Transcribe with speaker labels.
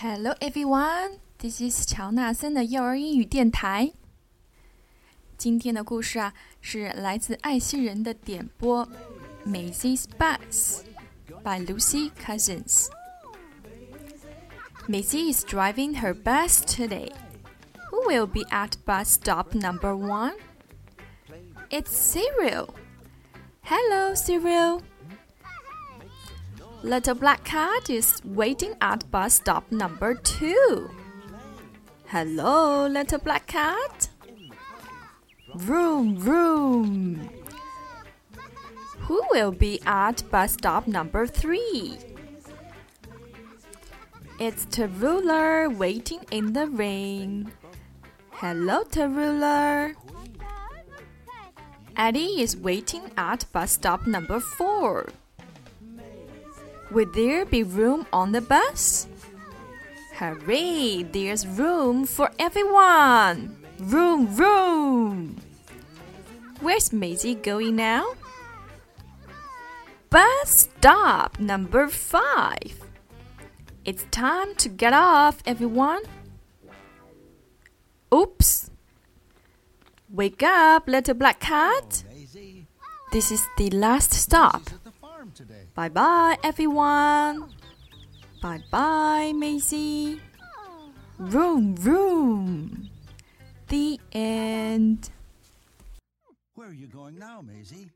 Speaker 1: Hello everyone, this is 乔纳森的幼儿英语电台。今天的故事啊，是来自爱惜人的点播，《Maisie's Bus》by Lucy Cousins。Maisie is driving her bus today. Who will be at bus stop number one? It's Cyril. Hello, Cyril. Little Black Cat is waiting at bus stop number two. Hello, Little Black Cat. Vroom, vroom. Who will be at bus stop number three? It's Tallulah waiting in the rain. Hello, Tallulah. Eddie is waiting at bus stop number four. Will there be room on the bus? Hooray! There's room for everyone! Room, room! Where's Maisie going now? Bus stop number five. It's time to get off, everyone. Oops! Wake up, little black cat. Oh, this is the last stop. Bye bye, everyone. Bye bye, Maisie. Room, room. The end.
Speaker 2: Where are you going now, Maisie?